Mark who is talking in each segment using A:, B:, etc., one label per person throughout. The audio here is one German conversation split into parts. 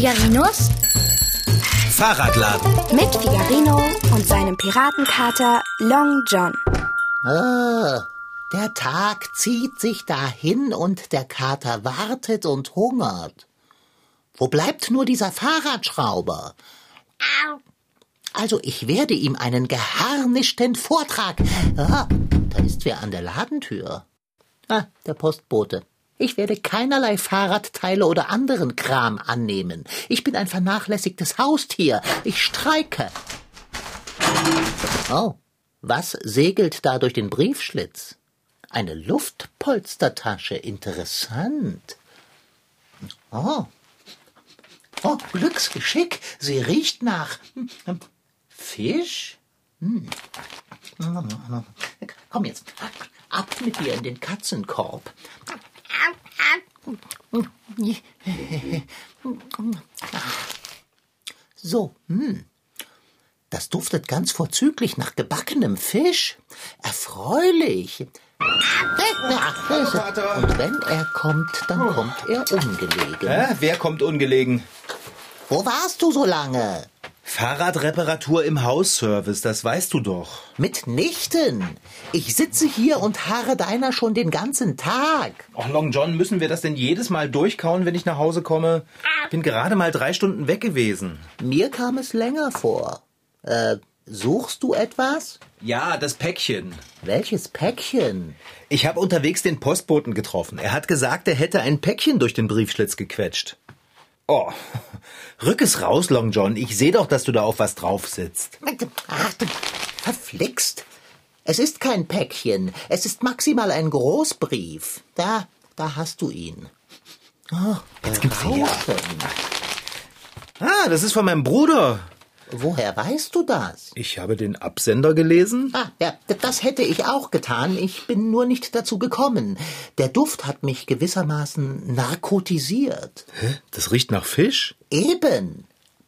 A: Figarinos
B: Fahrradladen.
A: mit Figarino und seinem Piratenkater Long John.
C: Ah, der Tag zieht sich dahin und der Kater wartet und hungert. Wo bleibt nur dieser Fahrradschrauber? Also ich werde ihm einen geharnischten Vortrag. Ah, da ist wer an der Ladentür. Ah, der Postbote. Ich werde keinerlei Fahrradteile oder anderen Kram annehmen. Ich bin ein vernachlässigtes Haustier. Ich streike. Oh, was segelt da durch den Briefschlitz? Eine Luftpolstertasche. Interessant. Oh. Oh, Glücksgeschick. Sie riecht nach hm, Fisch. Hm. Komm jetzt. Ab mit dir in den Katzenkorb. So, hm. Das duftet ganz vorzüglich nach gebackenem Fisch. Erfreulich. Und wenn er kommt, dann kommt er ungelegen.
B: Hä? Wer kommt ungelegen?
C: Wo warst du so lange?
B: Fahrradreparatur im Hausservice, das weißt du doch.
C: Mitnichten. Ich sitze hier und harre deiner schon den ganzen Tag.
B: Och, Long John, müssen wir das denn jedes Mal durchkauen, wenn ich nach Hause komme? Bin gerade mal drei Stunden weg gewesen.
C: Mir kam es länger vor. Äh, suchst du etwas?
B: Ja, das Päckchen.
C: Welches Päckchen?
B: Ich habe unterwegs den Postboten getroffen. Er hat gesagt, er hätte ein Päckchen durch den Briefschlitz gequetscht. Oh, rück es raus, Long John. Ich sehe doch, dass du da auf was drauf sitzt.
C: Ach, du verflixt. Es ist kein Päckchen. Es ist maximal ein Großbrief. Da, da hast du ihn. Oh, Jetzt
B: gibt's.
C: Rauschen.
B: Ah, das ist von meinem Bruder.
C: Woher weißt du das?
B: Ich habe den Absender gelesen.
C: Ah, ja, das hätte ich auch getan. Ich bin nur nicht dazu gekommen. Der Duft hat mich gewissermaßen narkotisiert.
B: Hä? Das riecht nach Fisch?
C: Eben.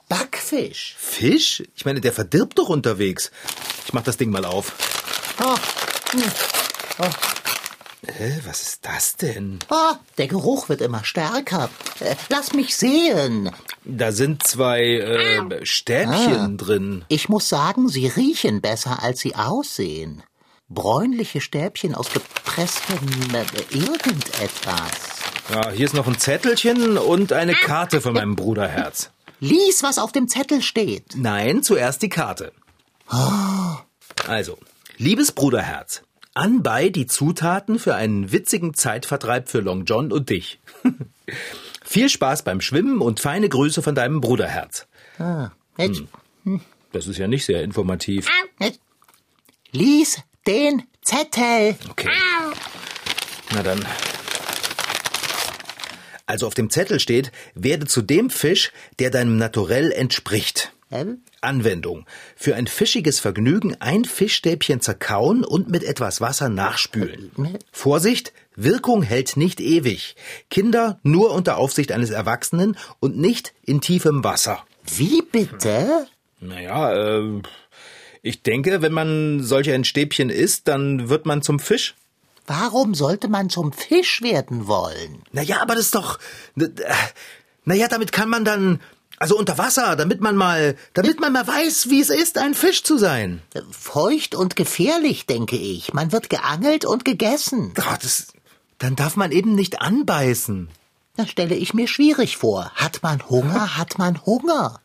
C: Backfisch.
B: Fisch? Ich meine, der verdirbt doch unterwegs. Ich mach das Ding mal auf.
C: Oh,
B: Was ist das denn?
C: oh, der Geruch wird immer stärker. Äh, Lass mich sehen.
B: Da sind zwei äh, Stäbchen drin.
C: Ich muss sagen, sie riechen besser, als sie aussehen. Bräunliche Stäbchen aus gepresstem äh, irgendetwas.
B: Ja, hier ist noch ein Zettelchen und eine Karte von meinem Bruderherz.
C: Lies, was auf dem Zettel steht.
B: Nein, zuerst die Karte. Also, liebes Bruderherz, anbei die Zutaten für einen witzigen Zeitvertreib für Long John und dich. Viel Spaß beim Schwimmen und feine Grüße von deinem Bruderherz.
C: Ah, jetzt,
B: Das ist ja nicht sehr informativ.
C: jetzt. Lies den Zettel.
B: Okay. Na dann. Also auf dem Zettel steht, werde zu dem Fisch, der deinem Naturell entspricht.
C: Ähm?
B: Anwendung. Für ein fischiges Vergnügen ein Fischstäbchen zerkauen und mit etwas Wasser nachspülen. Vorsicht, Wirkung hält nicht ewig. Kinder nur unter Aufsicht eines Erwachsenen und nicht in tiefem Wasser.
C: Wie bitte?
B: Naja, äh, ich denke, wenn man solch ein Stäbchen isst, dann wird man zum Fisch.
C: Warum sollte man zum Fisch werden wollen?
B: Naja, aber das ist doch. Naja, damit kann man dann. Also unter Wasser, damit man mal. Damit man mal weiß, wie es ist, ein Fisch zu sein.
C: Feucht und gefährlich, denke ich. Man wird geangelt und gegessen.
B: Oh, das, dann darf man eben nicht anbeißen.
C: Das stelle ich mir schwierig vor. Hat man Hunger, hat man Hunger.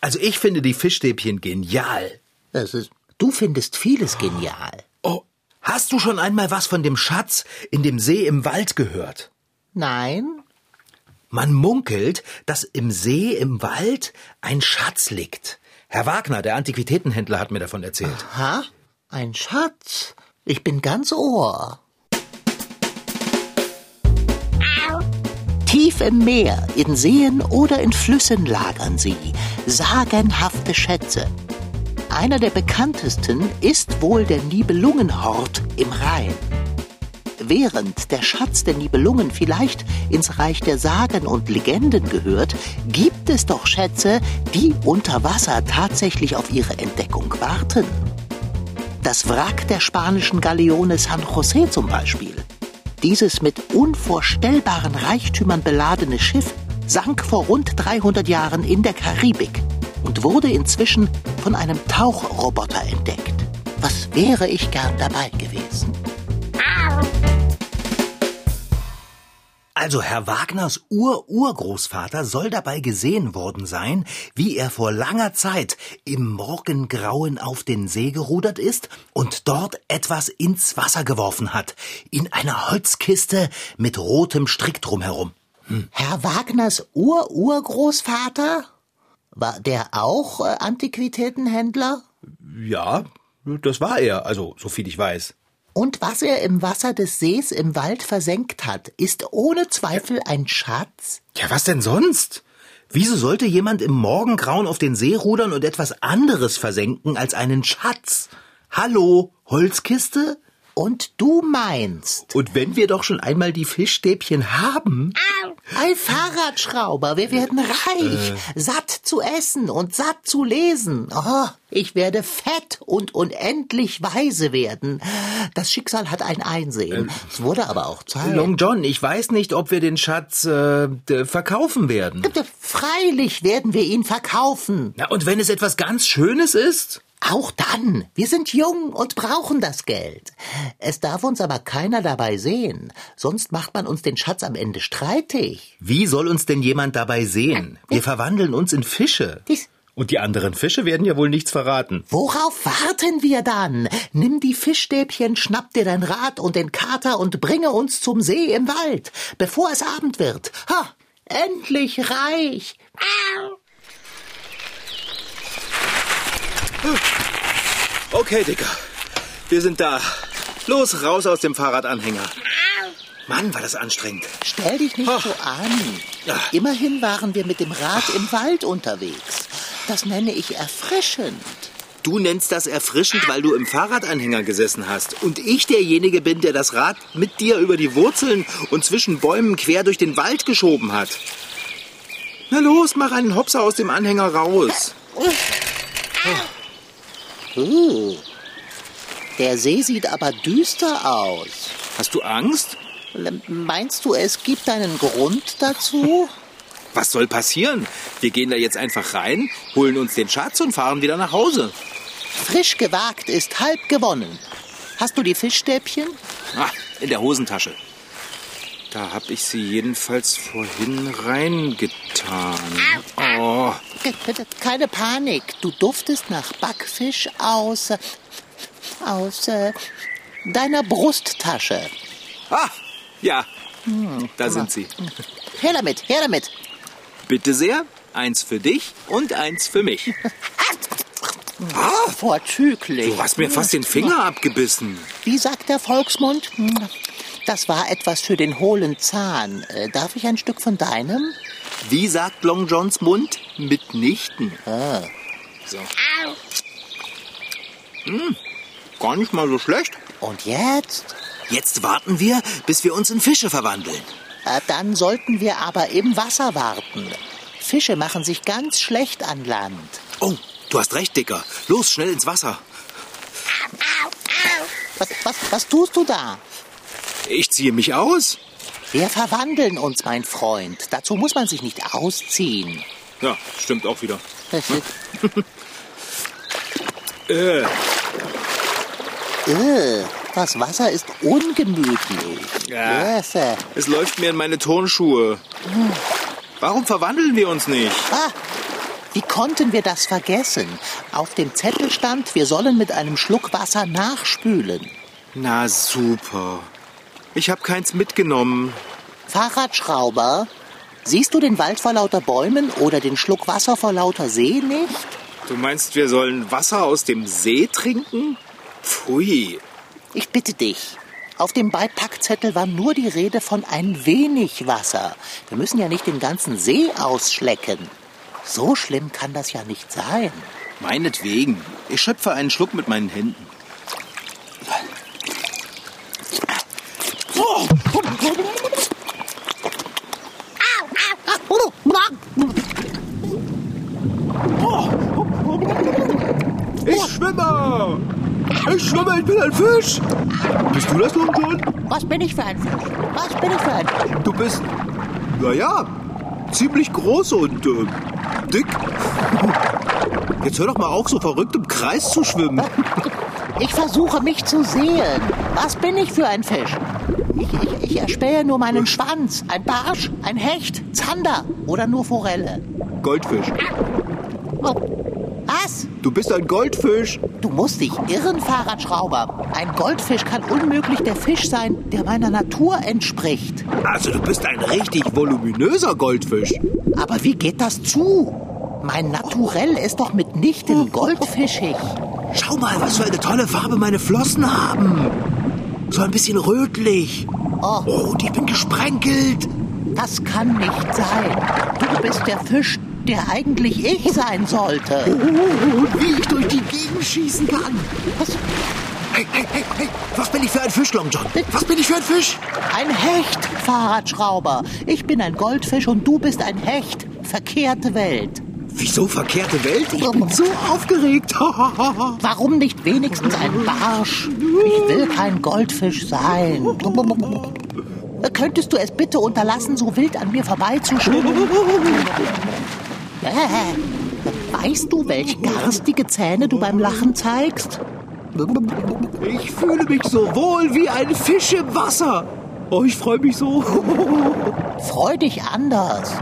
B: Also ich finde die Fischstäbchen genial.
C: Das ist, du findest vieles genial.
B: Oh, hast du schon einmal was von dem Schatz in dem See im Wald gehört?
C: Nein?
B: Man munkelt, dass im See im Wald ein Schatz liegt. Herr Wagner, der Antiquitätenhändler, hat mir davon erzählt.
C: Ha? Ein Schatz? Ich bin ganz Ohr. Tief im Meer, in Seen oder in Flüssen lagern sie, sagenhafte Schätze. Einer der bekanntesten ist wohl der Nibelungenhort im Rhein. Während der Schatz der Nibelungen vielleicht ins Reich der Sagen und Legenden gehört, gibt es doch Schätze, die unter Wasser tatsächlich auf ihre Entdeckung warten. Das Wrack der spanischen Galeone San José zum Beispiel. Dieses mit unvorstellbaren Reichtümern beladene Schiff sank vor rund 300 Jahren in der Karibik und wurde inzwischen von einem Tauchroboter entdeckt. Was wäre ich gern dabei gewesen?
B: Also Herr Wagners Ur-Urgroßvater soll dabei gesehen worden sein, wie er vor langer Zeit im Morgengrauen auf den See gerudert ist und dort etwas ins Wasser geworfen hat, in einer Holzkiste mit rotem Strick drumherum.
C: Hm. Herr Wagners Ur-Urgroßvater? War der auch äh, Antiquitätenhändler?
B: Ja, das war er, also so viel ich weiß.
C: Und was er im Wasser des Sees im Wald versenkt hat, ist ohne Zweifel ein Schatz?
B: Ja, was denn sonst? Wieso sollte jemand im Morgengrauen auf den See rudern und etwas anderes versenken als einen Schatz? Hallo, Holzkiste?
C: Und du meinst.
B: Und wenn wir doch schon einmal die Fischstäbchen haben.
C: Ein Fahrradschrauber, wir werden reich, äh. satt zu essen und satt zu lesen. Oh, ich werde fett und unendlich weise werden. Das Schicksal hat ein Einsehen. Äh, es wurde aber auch Zeit.
B: Long John, ich weiß nicht, ob wir den Schatz äh, verkaufen werden.
C: Freilich werden wir ihn verkaufen.
B: Na, und wenn es etwas ganz Schönes ist?
C: Auch dann. Wir sind jung und brauchen das Geld. Es darf uns aber keiner dabei sehen, sonst macht man uns den Schatz am Ende streitig.
B: Wie soll uns denn jemand dabei sehen? Wir verwandeln uns in Fische. Dies und die anderen Fische werden ja wohl nichts verraten.
C: Worauf warten wir dann? Nimm die Fischstäbchen, schnapp dir dein Rad und den Kater und bringe uns zum See im Wald, bevor es Abend wird. Ha! Endlich reich!
B: Okay, Dicker. Wir sind da. Los, raus aus dem Fahrradanhänger. Mann, war das anstrengend.
C: Stell dich nicht so an. Immerhin waren wir mit dem Rad im Wald unterwegs. Das nenne ich erfrischend.
B: Du nennst das erfrischend, weil du im Fahrradanhänger gesessen hast und ich derjenige bin, der das Rad mit dir über die Wurzeln und zwischen Bäumen quer durch den Wald geschoben hat. Na los, mach einen Hopser aus dem Anhänger raus. Oh.
C: Uh, der See sieht aber düster aus.
B: Hast du Angst?
C: Meinst du, es gibt einen Grund dazu?
B: Was soll passieren? Wir gehen da jetzt einfach rein, holen uns den Schatz und fahren wieder nach Hause.
C: Frisch gewagt ist halb gewonnen. Hast du die Fischstäbchen?
B: Ah, in der Hosentasche. Da hab ich sie jedenfalls vorhin reingetan. Oh.
C: Keine Panik. Du duftest nach Backfisch aus. aus äh, deiner Brusttasche.
B: Ah, ja. Hm, da sind sie.
C: Her damit, her damit.
B: Bitte sehr. Eins für dich und eins für mich.
C: Ah, vorzüglich.
B: Du hast mir fast den Finger abgebissen.
C: Wie sagt der Volksmund? Das war etwas für den hohlen Zahn. Äh, darf ich ein Stück von deinem?
B: Wie sagt Long Johns Mund? Mitnichten.
C: Ah.
B: So. Hm, gar nicht mal so schlecht.
C: Und jetzt?
B: Jetzt warten wir, bis wir uns in Fische verwandeln.
C: Äh, dann sollten wir aber im Wasser warten. Fische machen sich ganz schlecht an Land.
B: Oh, du hast recht, Dicker. Los, schnell ins Wasser.
C: Was, was, was tust du da?
B: Ich ziehe mich aus.
C: Wir verwandeln uns, mein Freund. Dazu muss man sich nicht ausziehen.
B: Ja, stimmt auch wieder. äh.
C: Äh, das Wasser ist ungemütlich.
B: Ja, yes. Es läuft mir in meine Turnschuhe. Warum verwandeln wir uns nicht?
C: Ah, wie konnten wir das vergessen? Auf dem Zettel stand, wir sollen mit einem Schluck Wasser nachspülen.
B: Na super. Ich habe keins mitgenommen.
C: Fahrradschrauber, siehst du den Wald vor lauter Bäumen oder den Schluck Wasser vor lauter See nicht?
B: Du meinst, wir sollen Wasser aus dem See trinken? Pfui.
C: Ich bitte dich. Auf dem Beipackzettel war nur die Rede von ein wenig Wasser. Wir müssen ja nicht den ganzen See ausschlecken. So schlimm kann das ja nicht sein.
B: Meinetwegen. Ich schöpfe einen Schluck mit meinen Händen. Ich schwimme! Ich schwimme, ich bin ein Fisch! Bist du das, Long John?
C: Was bin ich für ein Fisch? Was bin ich für ein Fisch?
B: Du bist. Naja,
D: ziemlich groß und äh, dick. Jetzt hör doch mal auf, so verrückt im Kreis zu schwimmen.
C: Ich versuche mich zu sehen. Was bin ich für ein Fisch? Ich, ich, ich erspähe nur meinen Schwanz. Ein Barsch, ein Hecht, Zander oder nur Forelle.
D: Goldfisch.
C: Oh. Was?
D: Du bist ein Goldfisch.
C: Du musst dich irren, Fahrradschrauber. Ein Goldfisch kann unmöglich der Fisch sein, der meiner Natur entspricht.
D: Also du bist ein richtig voluminöser Goldfisch.
C: Aber wie geht das zu? Mein Naturell ist doch mitnichten goldfischig.
D: Schau mal, was für eine tolle Farbe meine Flossen haben. So ein bisschen rötlich.
C: Oh.
D: Oh, und ich bin gesprenkelt.
C: Das kann nicht sein. Du bist der Fisch, der eigentlich ich sein sollte.
D: Oh, und wie ich durch die Gegend schießen kann.
C: Was?
D: Hey, hey, hey, hey, was bin ich für ein Fisch, Long John? Was bin ich für ein Fisch?
C: Ein Hecht, Fahrradschrauber. Ich bin ein Goldfisch und du bist ein Hecht. Verkehrte Welt.
D: Wieso verkehrte Welt? Ich bin so aufgeregt.
C: Warum nicht wenigstens ein Barsch? Ich will kein Goldfisch sein. Könntest du es bitte unterlassen, so wild an mir vorbeizuschwimmen? Weißt du, welch garstige Zähne du beim Lachen zeigst?
D: Ich fühle mich so wohl wie ein Fisch im Wasser. Oh, ich freue mich so.
C: Freu dich anders.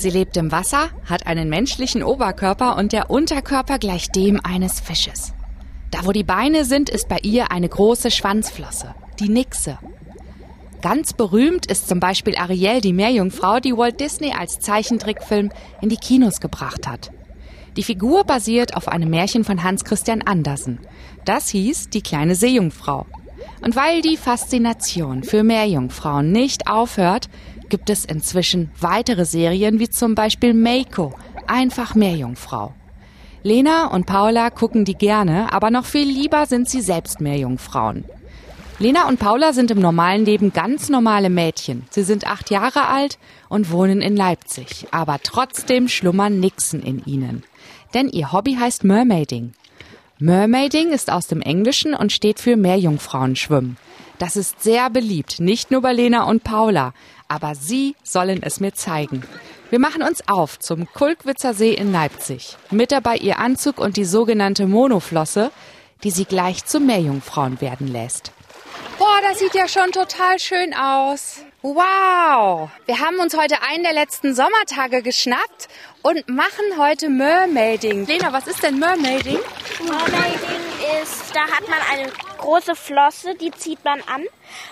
E: Sie lebt im Wasser, hat einen menschlichen Oberkörper und der Unterkörper gleicht dem eines Fisches. Da wo die Beine sind, ist bei ihr eine große Schwanzflosse, die Nixe. Ganz berühmt ist zum Beispiel Ariel, die Meerjungfrau, die Walt Disney als Zeichentrickfilm in die Kinos gebracht hat. Die Figur basiert auf einem Märchen von Hans Christian Andersen. Das hieß Die kleine Seejungfrau. Und weil die Faszination für Meerjungfrauen nicht aufhört, gibt es inzwischen weitere Serien wie zum Beispiel Meiko, einfach Meerjungfrau. Lena und Paula gucken die gerne, aber noch viel lieber sind sie selbst Meerjungfrauen. Lena und Paula sind im normalen Leben ganz normale Mädchen. Sie sind acht Jahre alt und wohnen in Leipzig, aber trotzdem schlummern Nixen in ihnen. Denn ihr Hobby heißt Mermaiding. Mermaiding ist aus dem Englischen und steht für Meerjungfrauenschwimmen. Das ist sehr beliebt, nicht nur bei Lena und Paula, aber sie sollen es mir zeigen. Wir machen uns auf zum Kulkwitzer See in Leipzig. Mit dabei ihr Anzug und die sogenannte Monoflosse, die sie gleich zu Meerjungfrauen werden lässt. Boah, das sieht ja schon total schön aus. Wow! Wir haben uns heute einen der letzten Sommertage geschnappt und machen heute Mermaiding. Lena, was ist denn Mermaiding?
F: Mermaiding ist, da hat man eine große Flosse, die zieht man an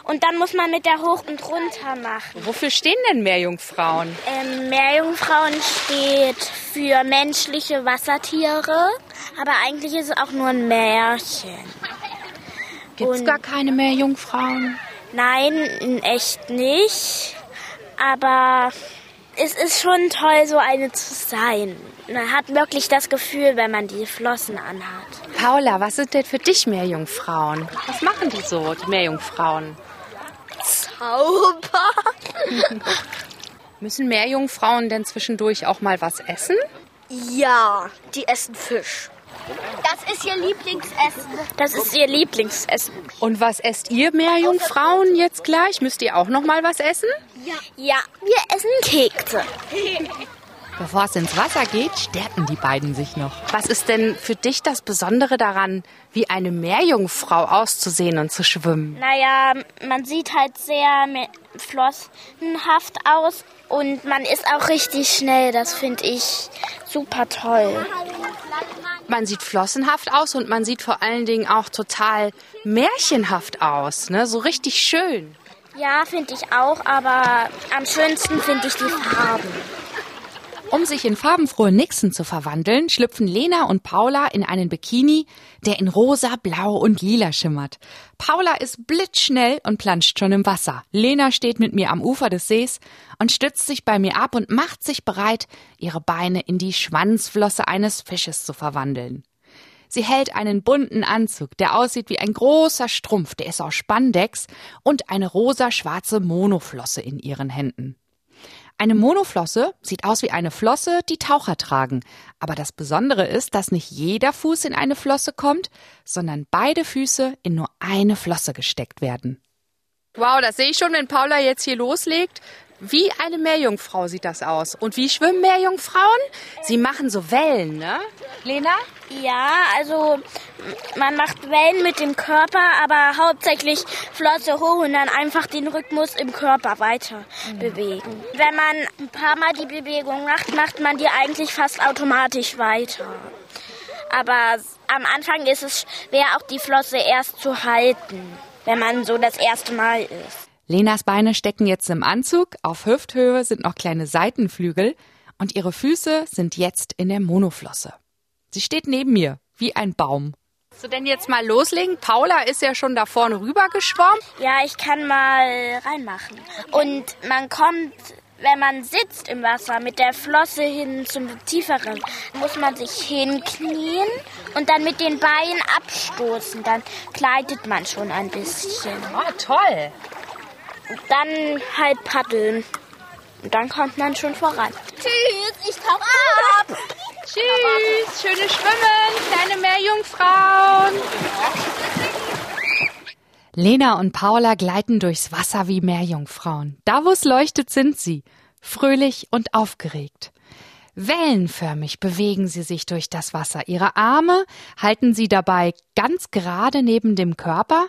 F: und dann muss man mit der hoch und runter machen.
E: Wofür stehen denn Meerjungfrauen?
F: Ähm, Meerjungfrauen steht für menschliche Wassertiere, aber eigentlich ist es auch nur ein Märchen.
E: Gibt's
F: Und-
E: gar keine Meerjungfrauen?
F: Nein, in echt nicht, aber es ist schon toll, so eine zu sein. Man hat wirklich das Gefühl, wenn man die Flossen anhat.
E: Paula, was sind denn für dich Meerjungfrauen? Was machen die so, die Meerjungfrauen?
F: Zauber?
E: Müssen Meerjungfrauen denn zwischendurch auch mal was essen?
F: Ja, die essen Fisch.
G: Das ist ihr Lieblingsessen.
F: Das ist ihr Lieblingsessen.
E: Und was esst ihr Meerjungfrauen jetzt gleich? Müsst ihr auch noch mal was essen?
F: Ja, wir essen Kekse.
E: Bevor es ins Wasser geht, stärken die beiden sich noch. Was ist denn für dich das Besondere daran, wie eine Meerjungfrau auszusehen und zu schwimmen?
F: Naja, man sieht halt sehr flossenhaft aus und man ist auch richtig schnell. Das finde ich super toll.
E: Man sieht flossenhaft aus und man sieht vor allen Dingen auch total märchenhaft aus, ne? So richtig schön.
F: Ja, finde ich auch, aber am schönsten finde ich die Farben.
E: Um sich in farbenfrohe Nixen zu verwandeln, schlüpfen Lena und Paula in einen Bikini, der in rosa, blau und lila schimmert. Paula ist blitzschnell und planscht schon im Wasser. Lena steht mit mir am Ufer des Sees und stützt sich bei mir ab und macht sich bereit, ihre Beine in die Schwanzflosse eines Fisches zu verwandeln. Sie hält einen bunten Anzug, der aussieht wie ein großer Strumpf, der ist aus Spandex und eine rosa-schwarze Monoflosse in ihren Händen. Eine Monoflosse sieht aus wie eine Flosse, die Taucher tragen. Aber das Besondere ist, dass nicht jeder Fuß in eine Flosse kommt, sondern beide Füße in nur eine Flosse gesteckt werden. Wow, das sehe ich schon, wenn Paula jetzt hier loslegt. Wie eine Meerjungfrau sieht das aus. Und wie schwimmen Meerjungfrauen? Sie machen so Wellen, ne? Lena?
F: Ja, also man macht Wellen mit dem Körper, aber hauptsächlich Flosse hoch und dann einfach den Rhythmus im Körper weiter bewegen. Wenn man ein paar Mal die Bewegung macht, macht man die eigentlich fast automatisch weiter. Aber am Anfang ist es schwer, auch die Flosse erst zu halten, wenn man so das erste Mal ist.
E: Lenas Beine stecken jetzt im Anzug, auf Hüfthöhe sind noch kleine Seitenflügel und ihre Füße sind jetzt in der Monoflosse. Sie steht neben mir, wie ein Baum. So, denn jetzt mal loslegen. Paula ist ja schon da vorne rüber geschwommen.
F: Ja, ich kann mal reinmachen. Und man kommt, wenn man sitzt im Wasser mit der Flosse hin zum tieferen, muss man sich hinknien und dann mit den Beinen abstoßen. Dann gleitet man schon ein bisschen.
E: Oh, toll.
F: Dann halt paddeln. Und dann kommt man schon voran.
G: Tschüss, ich tauche ab.
E: Tschüss, schönes Schwimmen, kleine Meerjungfrauen. Lena und Paula gleiten durchs Wasser wie Meerjungfrauen. Da, wo es leuchtet, sind sie, fröhlich und aufgeregt. Wellenförmig bewegen sie sich durch das Wasser. Ihre Arme halten sie dabei ganz gerade neben dem Körper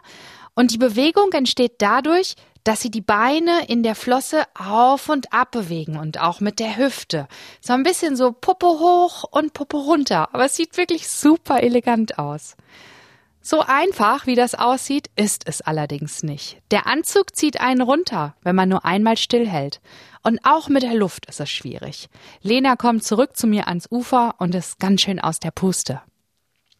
E: und die Bewegung entsteht dadurch, dass sie die Beine in der Flosse auf und ab bewegen und auch mit der Hüfte. So ein bisschen so Puppe hoch und Puppe runter. Aber es sieht wirklich super elegant aus. So einfach, wie das aussieht, ist es allerdings nicht. Der Anzug zieht einen runter, wenn man nur einmal stillhält. Und auch mit der Luft ist es schwierig. Lena kommt zurück zu mir ans Ufer und ist ganz schön aus der Puste.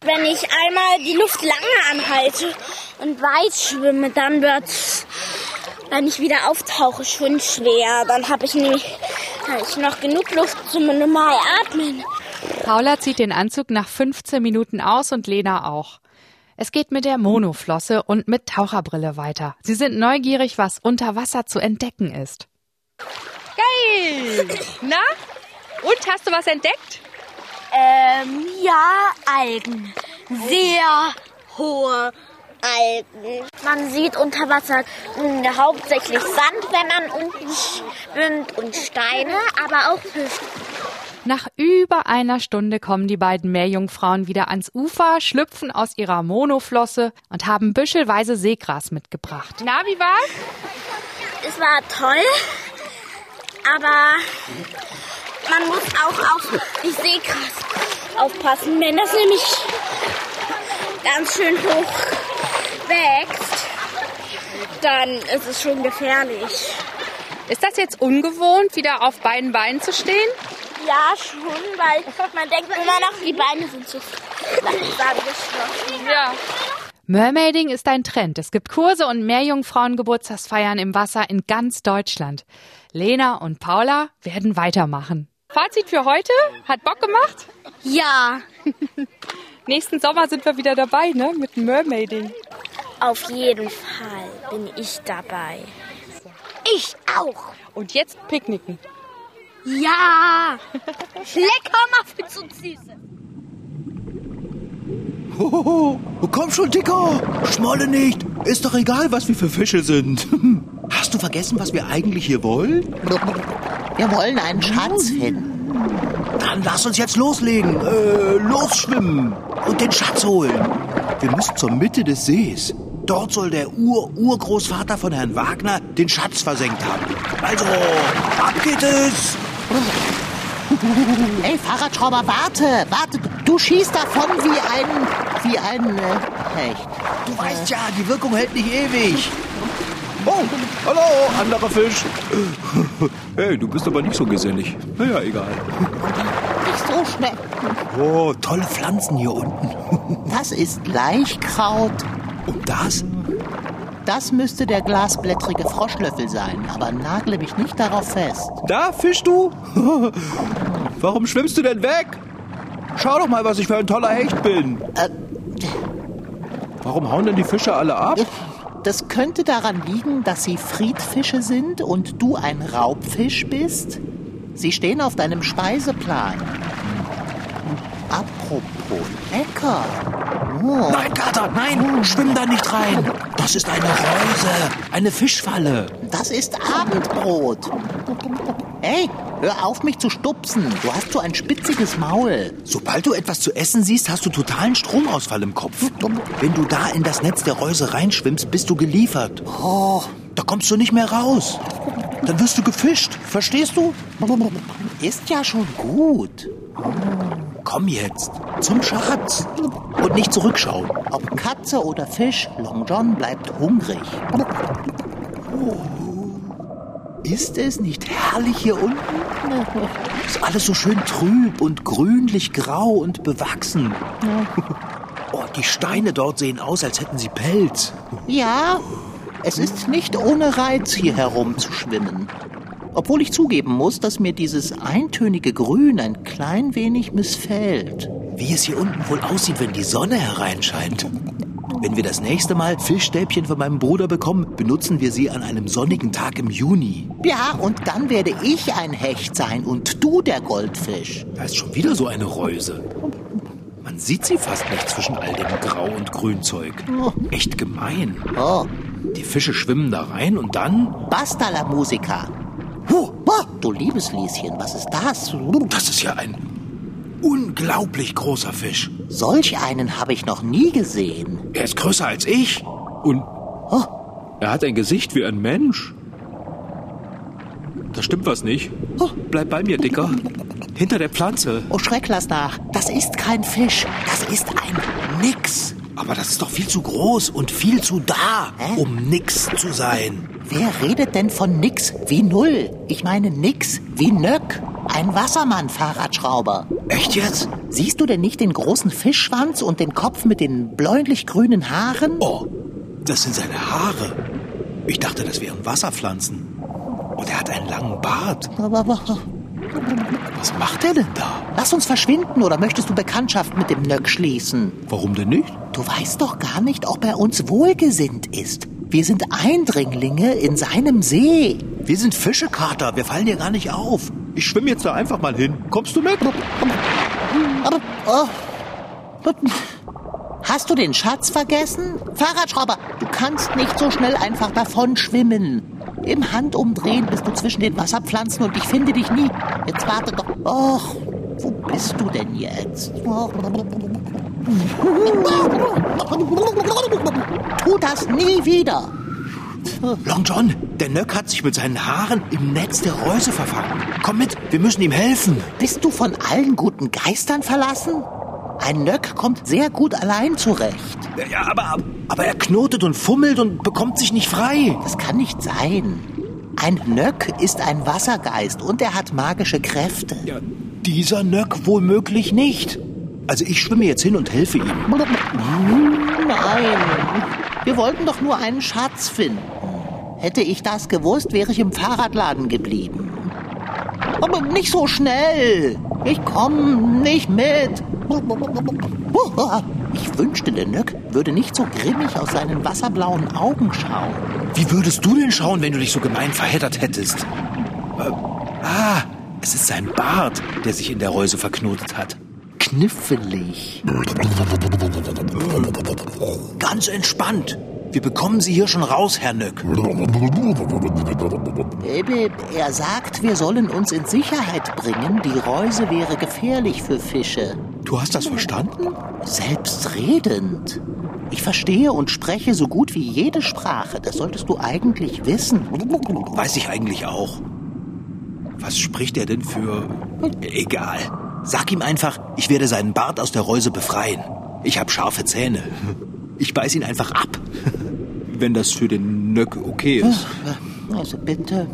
F: Wenn ich einmal die Luft lange anhalte und weit schwimme, dann wird's, wenn ich wieder auftauche, schon schwer. Dann habe ich nämlich hab ich noch genug Luft zum normal atmen.
E: Paula zieht den Anzug nach 15 Minuten aus und Lena auch. Es geht mit der Monoflosse und mit Taucherbrille weiter. Sie sind neugierig, was unter Wasser zu entdecken ist. Geil! Na? Und hast du was entdeckt?
F: Ähm, ja, Algen. Sehr hohe Algen. Man sieht unter Wasser mh, hauptsächlich Sand, wenn man unten schwimmt und Steine, aber auch Fisch.
E: Nach über einer Stunde kommen die beiden Meerjungfrauen wieder ans Ufer, schlüpfen aus ihrer Monoflosse und haben büschelweise Seegras mitgebracht. Na, wie war's?
F: Es war toll, aber man muss auch auf die Seegras aufpassen, wenn das nämlich ganz schön hoch wächst, dann ist es schon gefährlich.
E: Ist das jetzt ungewohnt, wieder auf beiden Beinen zu stehen?
F: Ja, schon, weil man denkt immer noch, die Beine sind zu langsam geschlossen.
E: Ja. Mermaiding ist ein Trend. Es gibt Kurse und Meerjungfrauengeburtstagsfeiern im Wasser in ganz Deutschland. Lena und Paula werden weitermachen. Fazit für heute? Hat Bock gemacht?
F: Ja,
E: Nächsten Sommer sind wir wieder dabei, ne? Mit Mermaiding.
F: auf jeden Fall bin ich dabei. Ich auch.
E: Und jetzt Picknicken.
G: Ja. Lecker Muffins und Süße.
D: Hohoho, komm schon, Dicker. Schmolle nicht. Ist doch egal, was wir für Fische sind. Hast du vergessen, was wir eigentlich hier wollen?
C: Wir wollen einen Schatz finden.
D: Dann lass uns jetzt loslegen. Äh, losschwimmen und den Schatz holen. Wir müssen zur Mitte des Sees. Dort soll der Ur-Urgroßvater von Herrn Wagner den Schatz versenkt haben. Also, ab geht es.
C: Ey, Fahrradschrauber, warte, warte. Du schießt davon wie ein, wie ein äh, Hecht.
D: Du weißt ja, die Wirkung hält nicht ewig. Oh, hallo, anderer Fisch. Hey, du bist aber nicht so gesellig. Naja, egal.
C: Nicht so schnell.
D: Oh, tolle Pflanzen hier unten.
C: Das ist Laichkraut.
D: Und das?
C: Das müsste der glasblättrige Froschlöffel sein, aber nagle mich nicht darauf fest.
D: Da fischst du? Warum schwimmst du denn weg? Schau doch mal, was ich für ein toller Hecht bin.
C: Äh,
D: Warum hauen denn die Fische alle ab?
C: Das könnte daran liegen, dass sie Friedfische sind und du ein Raubfisch bist. Sie stehen auf deinem Speiseplan. Apropos lecker. Oh.
H: Nein, Kater, nein, schwimm da nicht rein. Das ist eine Reuse, eine Fischfalle.
C: Das ist Abendbrot. Hey, hör auf, mich zu stupsen. Du hast so ein spitziges Maul.
B: Sobald du etwas zu essen siehst, hast du totalen Stromausfall im Kopf. Wenn du da in das Netz der Reuse reinschwimmst, bist du geliefert. Oh, da kommst du nicht mehr raus. Dann wirst du gefischt, verstehst du?
C: Ist ja schon gut.
B: Komm jetzt, zum Schatz. Und nicht zurückschauen.
C: Ob Katze oder Fisch, Long John bleibt hungrig.
B: Ist es nicht herrlich hier unten? Ist alles so schön trüb und grünlich grau und bewachsen. Oh, die Steine dort sehen aus, als hätten sie Pelz.
C: Ja, es ist nicht ohne Reiz, hier herumzuschwimmen. Obwohl ich zugeben muss, dass mir dieses eintönige Grün ein klein wenig missfällt.
B: Wie es hier unten wohl aussieht, wenn die Sonne hereinscheint. Wenn wir das nächste Mal Fischstäbchen von meinem Bruder bekommen, benutzen wir sie an einem sonnigen Tag im Juni.
C: Ja, und dann werde ich ein Hecht sein und du der Goldfisch.
H: Da ist schon wieder so eine Reuse. Man sieht sie fast nicht zwischen all dem Grau- und Grünzeug. Echt gemein.
C: Oh,
H: Die Fische schwimmen da rein und dann...
C: basta la musica. Huh, oh, du liebes Lieschen, was ist das?
B: Das ist ja ein unglaublich großer Fisch.
C: Solch einen habe ich noch nie gesehen.
H: Er ist größer als ich. Und
C: Oh,
H: er hat ein Gesicht wie ein Mensch. Da stimmt was nicht. Oh, bleib bei mir, Dicker. Hinter der Pflanze.
C: oh Schreck, lass nach. Das ist kein Fisch, das ist ein Nix.
B: Aber das ist doch viel zu groß und viel zu da,
C: Hä?
B: um nix zu sein.
C: Wer redet denn von Nix wie Null? Ich meine Nix wie Nöck. Ein Wassermann-Fahrradschrauber.
B: Echt jetzt?
C: Siehst du denn nicht den großen Fischschwanz und den Kopf mit den bläulich-grünen Haaren?
B: Oh, das sind seine Haare. Ich dachte, das wären Wasserpflanzen. Und er hat einen langen Bart. Was macht er denn da?
C: Lass uns verschwinden oder möchtest du Bekanntschaft mit dem Nöck schließen?
H: Warum denn nicht?
C: Du weißt doch gar nicht, ob er uns wohlgesinnt ist. Wir sind Eindringlinge in seinem See.
B: Wir sind Fischekater, wir fallen hier gar nicht auf.
H: Ich schwimme jetzt da einfach mal hin. Kommst du mit?
C: Oh. Hast du den Schatz vergessen? Fahrradschrauber, du kannst nicht so schnell einfach davon schwimmen. Im Handumdrehen bist du zwischen den Wasserpflanzen und ich finde dich nie. Jetzt warte doch. Och, wo bist du denn jetzt? Tu das nie wieder.
B: Long John, der Nöck hat sich mit seinen Haaren im Netz der Reuse verfangen. Komm mit, wir müssen ihm helfen.
C: Bist du von allen guten Geistern verlassen? Ein Nöck kommt sehr gut allein zurecht.
B: Ja, aber, aber er knotet und fummelt und bekommt sich nicht frei.
C: Das kann nicht sein. Ein Nöck ist ein Wassergeist und er hat magische Kräfte.
B: Ja, dieser Nöck womöglich nicht. Also ich schwimme jetzt hin und helfe ihm.
C: Nein, wir wollten doch nur einen Schatz finden. Hätte ich das gewusst, wäre ich im Fahrradladen geblieben. Aber nicht so schnell. Ich komme nicht mit. Ich wünschte, der Nöck würde nicht so grimmig aus seinen wasserblauen Augen schauen.
B: Wie würdest du denn schauen, wenn du dich so gemein verheddert hättest? Äh, ah, es ist sein Bart, der sich in der Reuse verknotet hat.
C: Kniffelig.
B: Ganz entspannt. Wir bekommen Sie hier schon raus, Herr Nöck.
C: Äh, Er sagt, wir sollen uns in Sicherheit bringen. Die Reuse wäre gefährlich für Fische.
B: Du hast das verstanden?
C: Selbstredend. Ich verstehe und spreche so gut wie jede Sprache. Das solltest du eigentlich wissen.
B: Weiß ich eigentlich auch. Was spricht er denn für... Egal. Sag ihm einfach, ich werde seinen Bart aus der Reuse befreien. Ich habe scharfe Zähne. Ich beiß ihn einfach ab.
H: Wenn das für den Nöck okay ist.
C: Also bitte.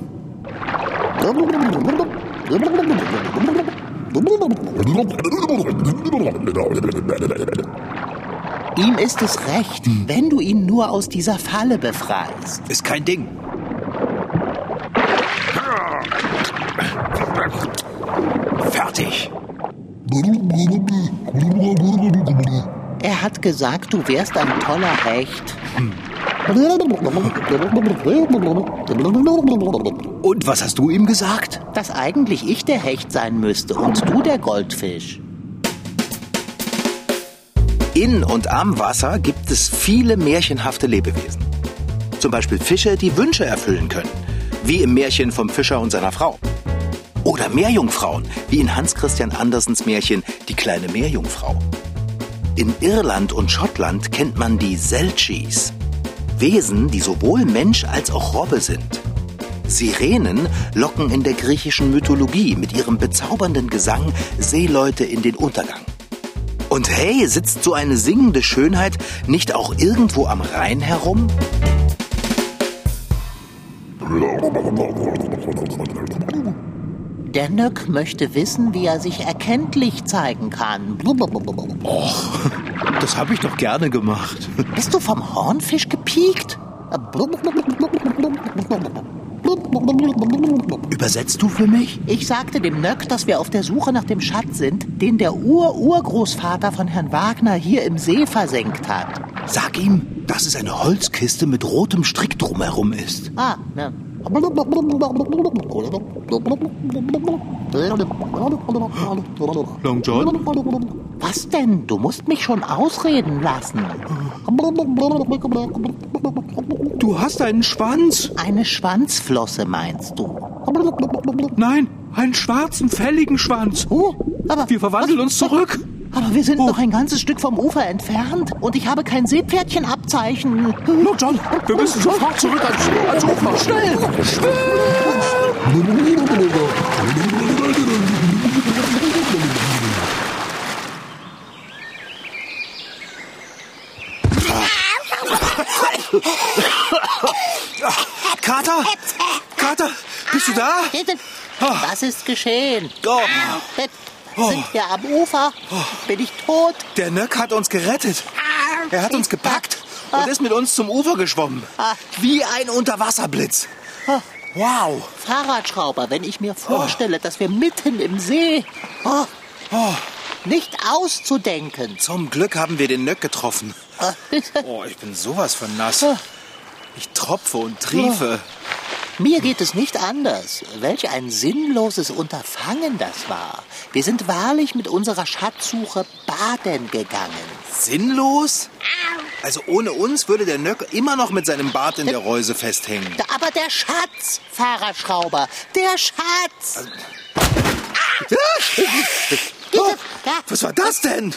C: Ihm ist es recht, wenn du ihn nur aus dieser Falle befreist.
B: Ist kein Ding. Fertig.
C: Er hat gesagt, du wärst ein toller Hecht.
D: Und was hast du ihm gesagt?
C: Dass eigentlich ich der Hecht sein müsste und du der Goldfisch.
B: In und am Wasser gibt es viele märchenhafte Lebewesen. Zum Beispiel Fische, die Wünsche erfüllen können, wie im Märchen vom Fischer und seiner Frau. Oder Meerjungfrauen, wie in Hans Christian Andersens Märchen Die kleine Meerjungfrau. In Irland und Schottland kennt man die Selchis. Wesen, die sowohl Mensch als auch Robbe sind. Sirenen locken in der griechischen Mythologie mit ihrem bezaubernden Gesang Seeleute in den Untergang. Und hey, sitzt so eine singende Schönheit nicht auch irgendwo am Rhein herum?
C: Der Nöck möchte wissen, wie er sich erkenntlich zeigen kann.
D: Das habe ich doch gerne gemacht.
C: Bist du vom Hornfisch gepiekt?
D: Übersetzt du für mich?
C: Ich sagte dem Nöck, dass wir auf der Suche nach dem Schatz sind, den der Ur-Urgroßvater von Herrn Wagner hier im See versenkt hat.
D: Sag ihm, dass es eine Holzkiste mit rotem Strick drumherum ist.
C: Ah, ne.
D: Long John?
C: Was denn? Du musst mich schon ausreden lassen.
D: Du hast einen Schwanz.
C: Eine Schwanzflosse meinst du?
D: Nein, einen schwarzen, fälligen Schwanz.
C: Oh, aber,
D: Wir verwandeln uns zurück.
C: Aber wir sind
D: Oh.
C: noch ein ganzes Stück vom Ufer entfernt und ich habe kein Seepferdchenabzeichen.
D: Long John, wir müssen sofort zurück ans, ans Ufer. Schnell! Kater! Kater, bist du da?
C: Was ist geschehen?
D: Oh,
C: Sind wir am Ufer? Bin ich tot?
D: der Nöck hat uns gerettet. Er hat uns gepackt und ist mit uns zum Ufer geschwommen. Wie ein Unterwasserblitz. Wow.
C: Fahrradschrauber, wenn ich mir vorstelle, dass wir mitten im See. Oh, nicht auszudenken.
B: Zum Glück haben wir den Nöck getroffen. Oh, ich bin sowas von nass. Ich tropfe und triefe.
C: Mir geht es nicht anders. Welch ein sinnloses Unterfangen das war. Wir sind wahrlich mit unserer Schatzsuche baden gegangen.
B: Sinnlos? Also ohne uns würde der Nöck immer noch mit seinem Bart in der Reuse festhängen.
C: Aber der Schatz, Fahrradschrauber, der Schatz.
B: Oh, was war das denn?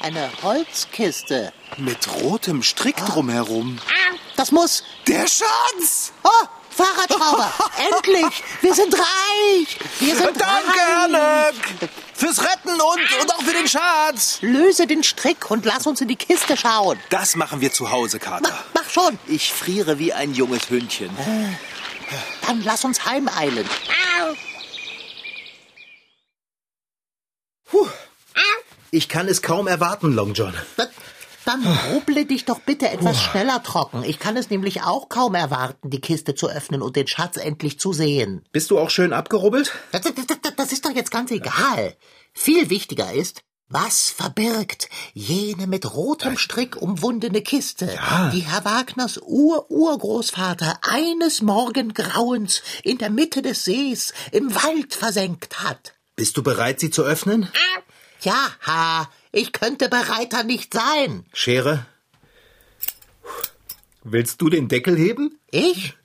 C: Eine Holzkiste.
B: Mit rotem Strick drumherum.
C: Das muss.
B: Der Schatz!
C: Oh, Fahrradschrauber, endlich! Wir sind reich! Wir sind
B: Danke, Herr
C: reich!
B: Nöck! Fürs Retten und, und auch für den Schatz!
C: Löse den Strick und lass uns in die Kiste schauen.
B: Das machen wir zu Hause, Kater.
C: Mach, mach schon.
B: Ich friere wie ein junges Hündchen.
C: Dann lass uns heimeilen.
B: Ich kann es kaum erwarten, Long John.
C: Dann rubble dich doch bitte etwas schneller trocken. Ich kann es nämlich auch kaum erwarten, die Kiste zu öffnen und den Schatz endlich zu sehen.
B: Bist du auch schön abgerubbelt?
C: Das, das, das, das ist doch jetzt ganz egal. Viel wichtiger ist, was verbirgt jene mit rotem Strick umwundene Kiste, die Herr Wagners Ur-Urgroßvater eines Morgengrauens in der Mitte des Sees im Wald versenkt hat?
B: Bist du bereit, sie zu öffnen?
C: Ja, ha, ich könnte bereiter nicht sein.
B: Schere? Willst du den Deckel heben?
C: Ich?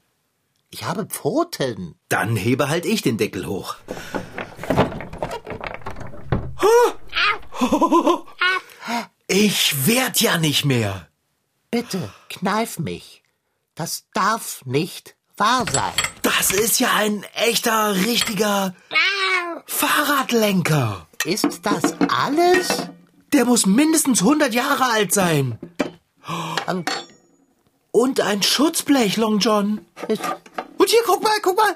C: Ich habe Pfoten.
B: Dann hebe halt ich den Deckel hoch. Ich werd ja nicht mehr.
C: Bitte, kneif mich. Das darf nicht wahr sein.
B: Das ist ja ein echter, richtiger Fahrradlenker.
C: Ist das alles?
B: Der muss mindestens 100 Jahre alt sein. Und ein Schutzblech, Long John. Und hier, guck mal, guck mal.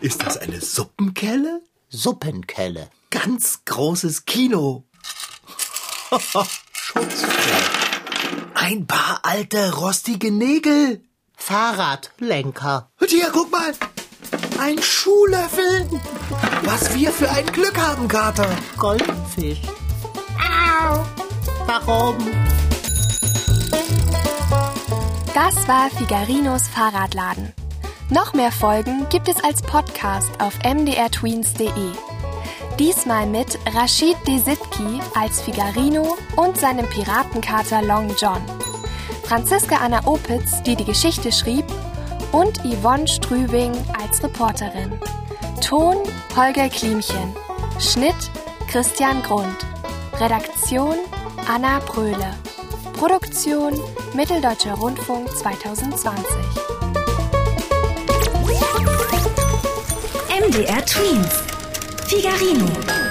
B: Ist das eine Suppenkelle?
C: Suppenkelle.
B: Ganz großes Kino.
C: Schutzblech.
B: Ein paar alte, rostige Nägel.
C: Fahrradlenker.
B: Und hier, guck mal. Ein Schuhlöffel. Was wir für ein Glück haben, Kater.
C: Goldfisch. Warum?
A: Das war Figarinos Fahrradladen. Noch mehr Folgen gibt es als Podcast auf mdrtweens.de. Diesmal mit Rashid Desitki als Figarino und seinem Piratenkater Long John. Franziska Anna Opitz, die die Geschichte schrieb, und Yvonne Strübing als Reporterin. Ton Holger Klimchen. Schnitt Christian Grund. Redaktion Anna Bröhle. Produktion Mitteldeutscher Rundfunk 2020.
I: MDR Tweens. Figarino.